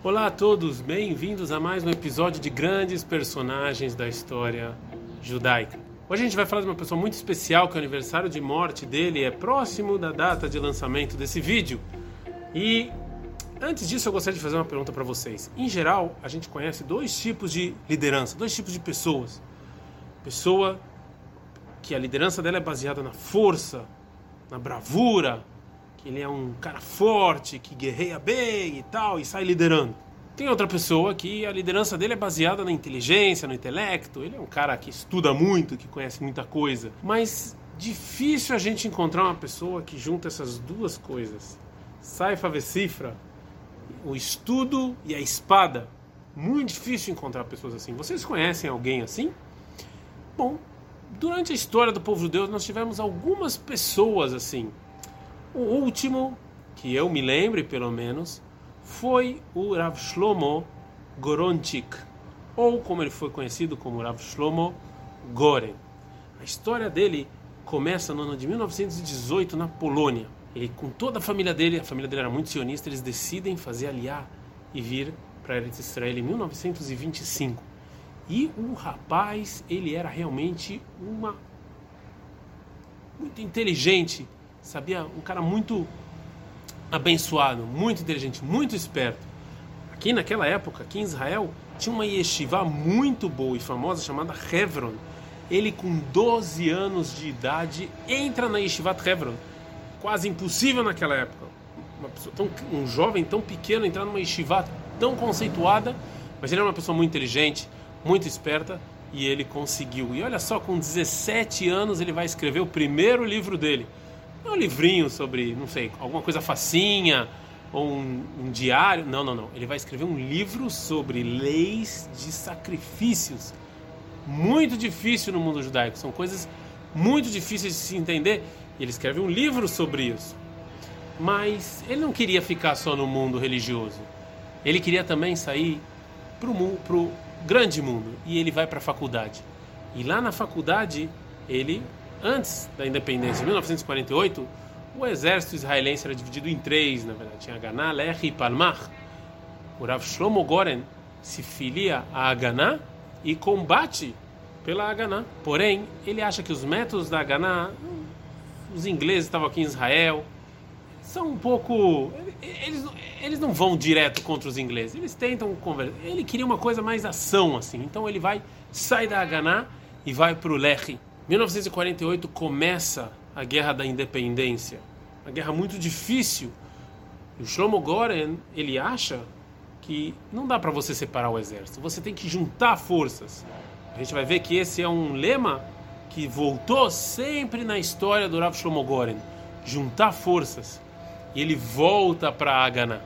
Olá a todos, bem-vindos a mais um episódio de grandes personagens da história judaica. Hoje a gente vai falar de uma pessoa muito especial que o aniversário de morte dele é próximo da data de lançamento desse vídeo. E antes disso eu gostaria de fazer uma pergunta para vocês. Em geral, a gente conhece dois tipos de liderança, dois tipos de pessoas. Pessoa que a liderança dela é baseada na força, na bravura, que ele é um cara forte, que guerreia bem e tal, e sai liderando. Tem outra pessoa que a liderança dele é baseada na inteligência, no intelecto. Ele é um cara que estuda muito, que conhece muita coisa. Mas difícil a gente encontrar uma pessoa que junta essas duas coisas. Saifa Vecifra, o estudo e a espada. Muito difícil encontrar pessoas assim. Vocês conhecem alguém assim? Bom, durante a história do povo judeu nós tivemos algumas pessoas assim. O último, que eu me lembre pelo menos, foi o Rav Shlomo Goronchik, ou como ele foi conhecido como Rav Shlomo Goren. A história dele começa no ano de 1918 na Polônia. Ele, com toda a família dele, a família dele era muito sionista, eles decidem fazer aliar e vir para Eretz Israel em 1925. E o rapaz, ele era realmente uma muito inteligente, sabia, um cara muito abençoado, muito inteligente, muito esperto. Aqui naquela época, aqui em Israel, tinha uma yeshiva muito boa e famosa chamada Hebron. Ele com 12 anos de idade entra na yeshiva Hebron. Quase impossível naquela época. Tão, um jovem tão pequeno entrar numa yeshiva tão conceituada, mas ele era uma pessoa muito inteligente, muito esperta e ele conseguiu. E olha só, com 17 anos ele vai escrever o primeiro livro dele. Um livrinho sobre, não sei, alguma coisa facinha ou um, um, diário. Não, não, não. Ele vai escrever um livro sobre leis de sacrifícios. Muito difícil no mundo judaico. São coisas muito difíceis de se entender. E ele escreve um livro sobre isso. Mas ele não queria ficar só no mundo religioso. Ele queria também sair para o grande mundo. E ele vai para a faculdade. E lá na faculdade, ele antes da independência, em 1948, o exército israelense era dividido em três, na verdade. Tinha Haganá, Lech e Palmach. O Rav Shlomo Goren se filia a Haganá e combate pela Haganá. Porém, ele acha que os métodos da Haganá, os ingleses estavam aqui em Israel, são um pouco. Eles, eles não vão direto contra os ingleses, eles tentam conversar. Ele queria uma coisa mais ação, assim. Então ele vai, sai da Haganá e vai para o Lech 1948 começa a Guerra da Independência, uma guerra muito difícil. O Shlomo Goren, ele acha que não dá para você separar o exército, você tem que juntar forças. A gente vai ver que esse é um lema que voltou sempre na história do Rav Shlomo Goren, juntar forças. E ele volta para Haganá.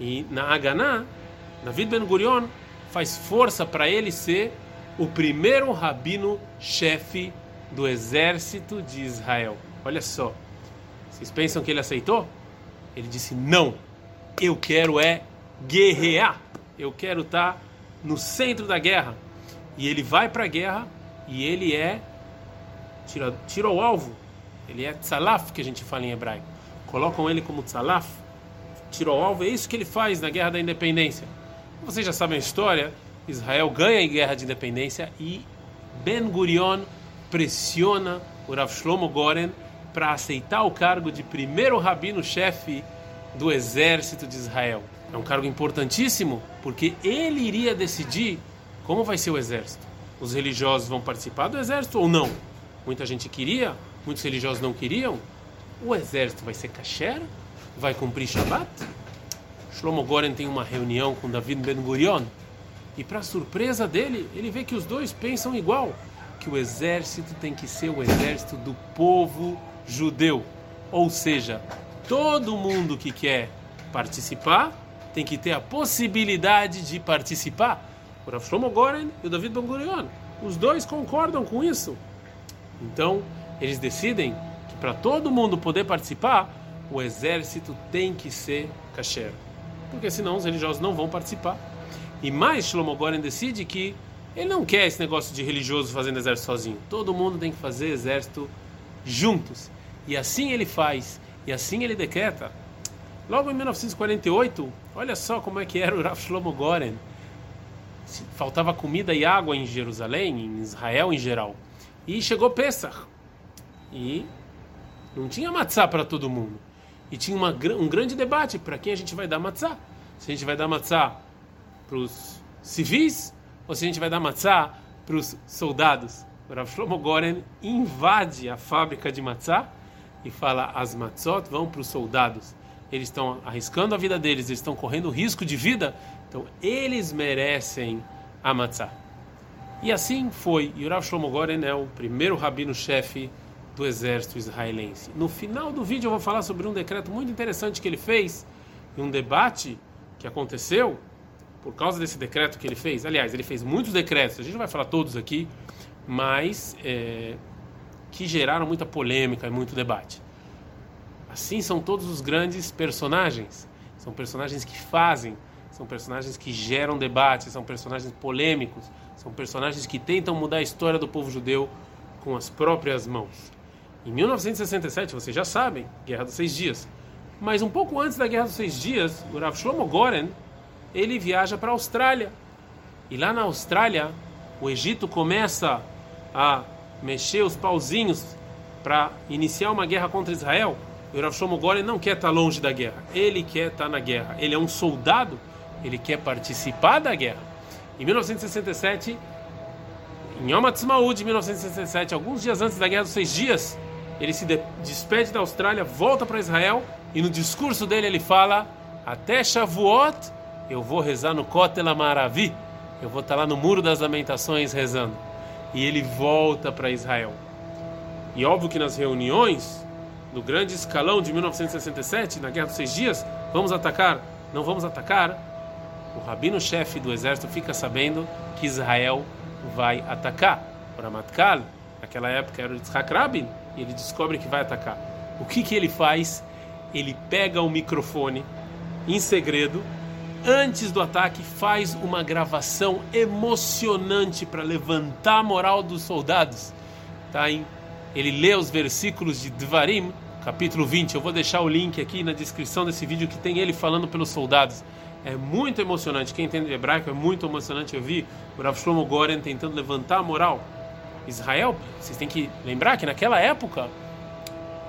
E na Haganá, David Ben Gurion faz força para ele ser o primeiro rabino chefe do exército de Israel. Olha só. Vocês pensam que ele aceitou? Ele disse: Não, eu quero é guerrear. Eu quero estar tá no centro da guerra. E ele vai para a guerra e ele é. Tira, tira o alvo. Ele é tzalaf, que a gente fala em hebraico. Colocam ele como tzalaf. Tira o alvo. É isso que ele faz na guerra da independência. Vocês já sabem a história. Israel ganha a guerra de independência e Ben Gurion pressiona o Rav Shlomo Goren para aceitar o cargo de primeiro rabino-chefe do exército de Israel. É um cargo importantíssimo porque ele iria decidir como vai ser o exército. Os religiosos vão participar do exército ou não? Muita gente queria, muitos religiosos não queriam. O exército vai ser kasher? Vai cumprir Shabbat? Shlomo Goren tem uma reunião com David Ben Gurion e, para surpresa dele, ele vê que os dois pensam igual que o exército tem que ser o exército do povo judeu. Ou seja, todo mundo que quer participar tem que ter a possibilidade de participar. O Rav Shlomo Goren e o David Ben Gurion, os dois concordam com isso. Então, eles decidem que para todo mundo poder participar, o exército tem que ser kasher. Porque senão os religiosos não vão participar. E mais, Shlomo Goren decide que ele não quer esse negócio de religioso fazendo exército sozinho. Todo mundo tem que fazer exército juntos. E assim ele faz, e assim ele decreta Logo em 1948, olha só como é que era o Rav Shlomo Goren. Faltava comida e água em Jerusalém, em Israel em geral. E chegou Pesach. E não tinha matzá para todo mundo. E tinha uma, um grande debate para quem a gente vai dar matzá. Se a gente vai dar matzá para os civis ou se a gente vai dar matzá para os soldados. O Rav Shlomo Goren invade a fábrica de matzá e fala: as matzot vão para os soldados. Eles estão arriscando a vida deles, eles estão correndo risco de vida, então eles merecem a matzá. E assim foi. E o Rav Shlomo Goren é o primeiro rabino-chefe do exército israelense. No final do vídeo eu vou falar sobre um decreto muito interessante que ele fez e um debate que aconteceu por causa desse decreto que ele fez. Aliás, ele fez muitos decretos, a gente não vai falar todos aqui, mas é, que geraram muita polêmica e muito debate. Assim são todos os grandes personagens. São personagens que fazem, são personagens que geram debate, são personagens polêmicos, são personagens que tentam mudar a história do povo judeu com as próprias mãos. Em 1967, vocês já sabem, Guerra dos Seis Dias. Mas um pouco antes da Guerra dos Seis Dias, o Rav Shlomo Goren, ele viaja para a Austrália. E lá na Austrália, o Egito começa a mexer os pauzinhos para iniciar uma guerra contra Israel. E o Rav não quer estar tá longe da guerra, ele quer estar tá na guerra. Ele é um soldado, ele quer participar da guerra. Em 1967, em Yom Ha'atzmaut de 1967, alguns dias antes da Guerra dos Seis Dias, ele se despede da Austrália, volta para Israel e no discurso dele ele fala: Até Shavuot eu vou rezar no Kotel Amaravi, eu vou estar lá no Muro das Lamentações rezando. E ele volta para Israel. E óbvio que nas reuniões do grande escalão de 1967, na Guerra dos Seis Dias, vamos atacar, não vamos atacar. O rabino-chefe do exército fica sabendo que Israel vai atacar. O Ramatkal, naquela época era o Yitzhak Rabin, e ele descobre que vai atacar. O que, que ele faz? Ele pega o microfone em segredo, antes do ataque, faz uma gravação emocionante para levantar a moral dos soldados. Tá? Ele lê os versículos de Dvarim, capítulo 20. Eu vou deixar o link aqui na descrição desse vídeo que tem ele falando pelos soldados. É muito emocionante. Quem entende hebraico é muito emocionante. Eu vi o Rav Shlomo Goren tentando levantar a moral Israel, vocês têm que lembrar que naquela época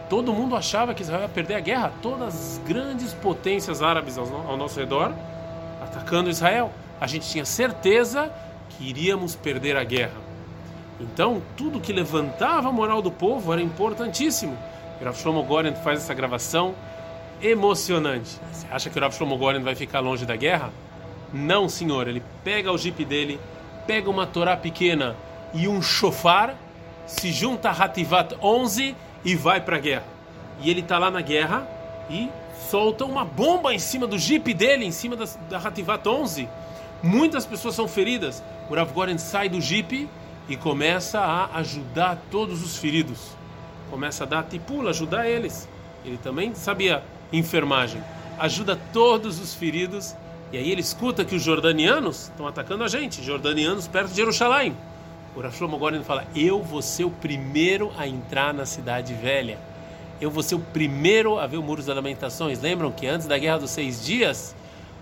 todo mundo achava que Israel ia perder a guerra. Todas as grandes potências árabes ao nosso redor atacando Israel. A gente tinha certeza que iríamos perder a guerra. Então, tudo que levantava a moral do povo era importantíssimo. O Rav Shlomo Goren faz essa gravação emocionante. Você acha que o Rav Shlomo Goren vai ficar longe da guerra? Não, senhor. Ele pega o jipe dele, pega uma Torá pequena e um shofar, se junta a Hativat 11 e vai para a guerra. E ele está lá na guerra e solta uma bomba em cima do jeep dele, em cima da, da Hativat 11. Muitas pessoas são feridas. O Rav Goren sai do jeep e começa a ajudar todos os feridos. Começa a dar tipula, ajudar eles. Ele também sabia enfermagem. Ajuda todos os feridos. E aí ele escuta que os jordanianos estão atacando a gente, jordanianos perto de Jerusalém. O Rav Shlomo Goren fala: Eu vou ser o primeiro a entrar na cidade velha. Eu vou ser o primeiro a ver o Muros das Lamentações. Lembram que antes da Guerra dos Seis Dias,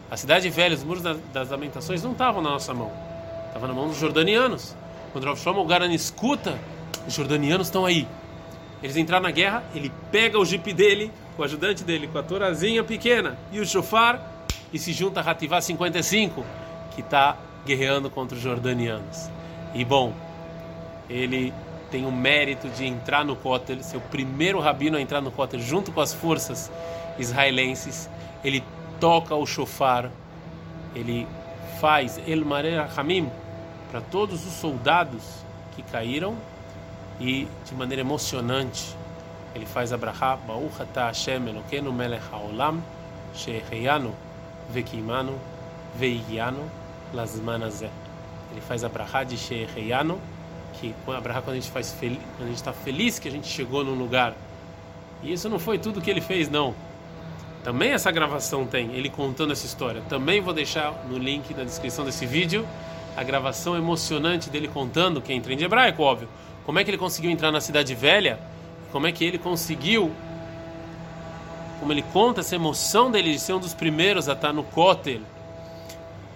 a cidade velha, os Muros das Lamentações não estavam na nossa mão. Estavam na mão dos jordanianos. Quando Rav Shlomo Goren escuta, os jordanianos estão aí. Eles entraram na guerra, ele pega o jipe dele, o ajudante dele, com a torazinha pequena e o chofar, e se junta a Hativá 55, que está guerreando contra os jordanianos. E bom, ele tem o mérito de entrar no Kotel, ser o primeiro rabino a entrar no Kotel junto com as forças israelenses. Ele toca o shofar, ele faz El Marer Hamim para todos os soldados que caíram e de maneira emocionante ele faz a brachá Baruch atah Hashem Elokeinu melech haolam sheheyanu vekimanu veigianu lazman azeh ele faz a brahá de Sheheyano, que a brahá quando a gente faz quando a gente está feliz que a gente chegou num lugar. E isso não foi tudo que ele fez, não. Também essa gravação tem, ele contando essa história. Também vou deixar no link na descrição desse vídeo a gravação emocionante dele contando, quem entra em hebraico, óbvio, como é que ele conseguiu entrar na cidade velha, como é que ele conseguiu como ele conta essa emoção dele de ser um dos primeiros a estar no Kotel.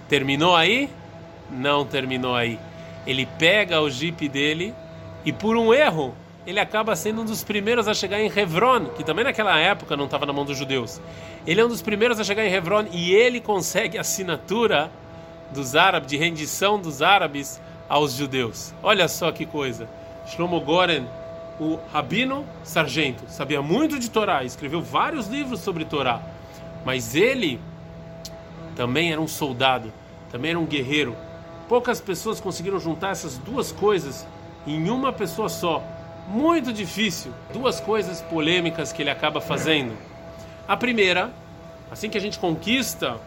Terminou aí? Não terminou aí. Ele pega o jipe dele e por um erro ele acaba sendo um dos primeiros a chegar em Hebron, que também naquela época não estava na mão dos judeus. Ele é um dos primeiros a chegar em Hebron e ele consegue a assinatura dos árabes, de rendição dos árabes aos judeus. Olha só que coisa. Shlomo Goren, o rabino sargento, sabia muito de Torá, escreveu vários livros sobre Torá, mas ele também era um soldado, também era um guerreiro. Poucas pessoas conseguiram juntar essas duas coisas em uma pessoa só muito difícil. Duas coisas polêmicas que ele acaba fazendo. A primeira, assim que a gente conquista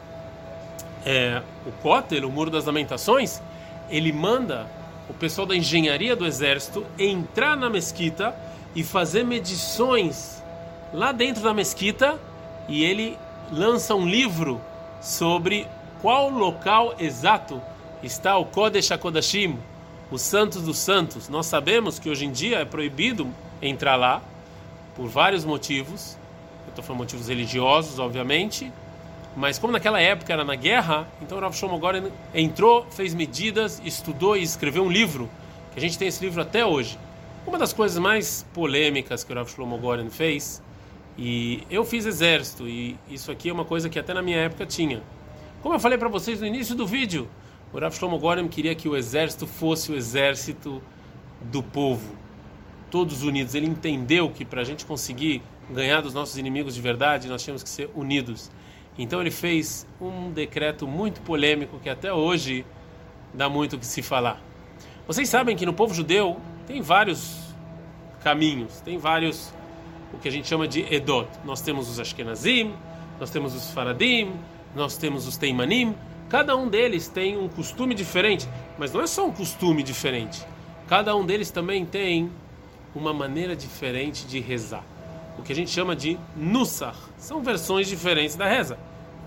é, o Kotel, o Muro das Lamentações, ele manda o pessoal da engenharia do exército entrar na mesquita e fazer medições lá dentro da mesquita e ele lança um livro sobre qual local exato está o Kodesh HaKodashim, os santos dos santos. Nós sabemos que hoje em dia é proibido entrar lá por vários motivos. Eu estou falando motivos religiosos, obviamente. Mas como naquela época era na guerra, então o Rav Shlomo Goren entrou, fez medidas, estudou e escreveu um livro, que a gente tem esse livro até hoje. Uma das coisas mais polêmicas que o Rav Shlomo Goren fez, e eu fiz exército, e isso aqui é uma coisa que até na minha época tinha. Como eu falei para vocês no início do vídeo, o Rav Shlomo Gorem queria que o exército fosse o exército do povo, todos unidos. Ele entendeu que para a gente conseguir ganhar dos nossos inimigos de verdade, nós tínhamos que ser unidos. Então ele fez um decreto muito polêmico que até hoje dá muito o que se falar. Vocês sabem que no povo judeu tem vários caminhos, tem vários o que a gente chama de Edot. Nós temos os Ashkenazim, nós temos os Faradim, nós temos os Teimanim, Cada um deles tem um costume diferente, mas não é só um costume diferente. Cada um deles também tem uma maneira diferente de rezar. O que a gente chama de nusach. São versões diferentes da reza.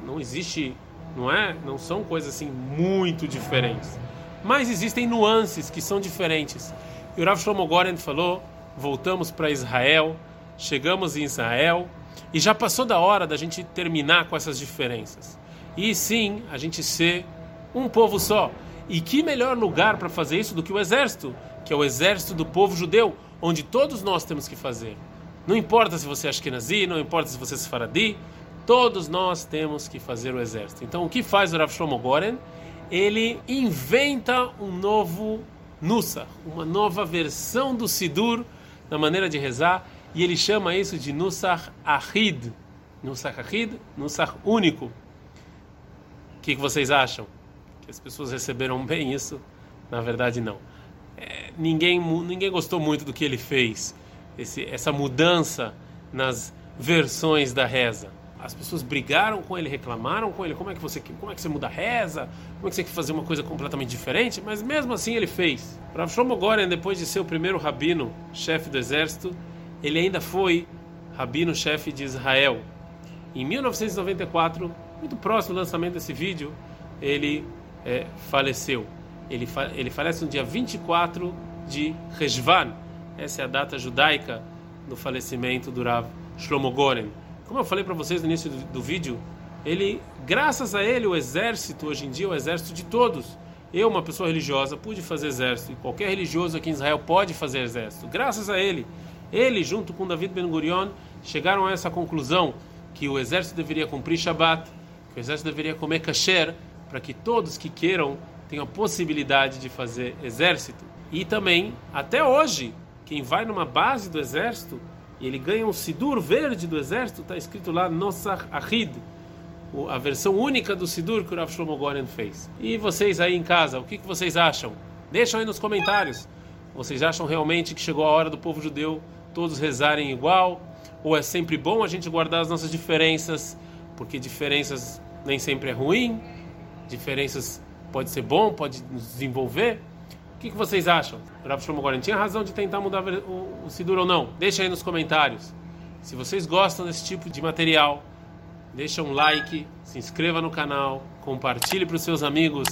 Não existe, não é? Não são coisas assim muito diferentes. Mas existem nuances que são diferentes. E o Rav Shlomo Goren falou: voltamos para Israel, chegamos em Israel e já passou da hora da gente terminar com essas diferenças e sim a gente ser um povo só. E que melhor lugar para fazer isso do que o exército, que é o exército do povo judeu, onde todos nós temos que fazer. Não importa se você é Ashkenazi, não importa se você é Sfaradi, todos nós temos que fazer o exército. Então o que faz o Rav Shlomo Goren? Ele inventa um novo Nusa, uma nova versão do Sidur na maneira de rezar, e ele chama isso de Nusach Ahid. Nusach Ahid, Nusach único que, que vocês acham? Que as pessoas receberam bem isso? Na verdade, não. É, ninguém, ninguém gostou muito do que ele fez, esse, essa mudança nas versões da reza. As pessoas brigaram com ele, reclamaram com ele. Como é que você, como é que você muda a reza? Como é que você quer fazer uma coisa completamente diferente? Mas mesmo assim ele fez. Rav Shlomo Goren, depois de ser o primeiro rabino, chefe do exército, ele ainda foi rabino-chefe de Israel. Em 1994, muito próximo do lançamento desse vídeo, ele é, faleceu. Ele, fa ele falece no dia 24 de Rejvan. Essa é a data judaica do falecimento do Rav Shlomo Goren. Como eu falei para vocês no início do, do vídeo, ele, graças a ele, o exército hoje em dia é o exército de todos. Eu, uma pessoa religiosa, pude fazer exército. E qualquer religioso aqui em Israel pode fazer exército. Graças a ele, ele, junto com David Ben Gurion, chegaram a essa conclusão que o exército deveria cumprir Shabat, o exército deveria comer kasher para que todos que queiram tenham a possibilidade de fazer exército. E também, até hoje, quem vai numa base do exército e ele ganha um sidur verde do exército, está escrito lá Nosach Ahid, a versão única do sidur que o Rav Shlomo Goren fez. E vocês aí em casa, o que, que vocês acham? Deixam aí nos comentários. Vocês acham realmente que chegou a hora do povo judeu todos rezarem igual? Ou é sempre bom a gente guardar as nossas diferenças? Porque diferenças nem sempre é ruim, diferenças pode ser bom, pode nos desenvolver. O que, que vocês acham? O Rav Shlomo Goren tinha razão de tentar mudar o, o Sidur ou não? Deixa aí nos comentários. Se vocês gostam desse tipo de material, deixa um like, se inscreva no canal, compartilhe para os seus amigos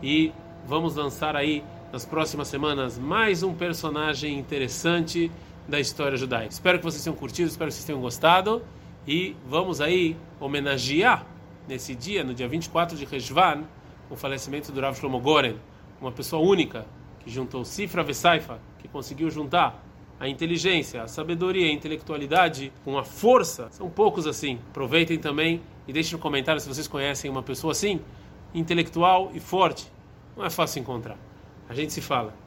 e vamos lançar aí nas próximas semanas mais um personagem interessante da história judaica. Espero que vocês tenham curtido, espero que vocês tenham gostado E vamos aí homenagear nesse dia, no dia 24 de Rejvan, o falecimento do Rav Shlomo Goren, uma pessoa única que juntou Sifra Vesaifa, que conseguiu juntar a inteligência, a sabedoria, a intelectualidade com a força. São poucos assim. Aproveitem também e deixem no comentário se vocês conhecem uma pessoa assim, intelectual e forte. Não é fácil encontrar. A gente se fala.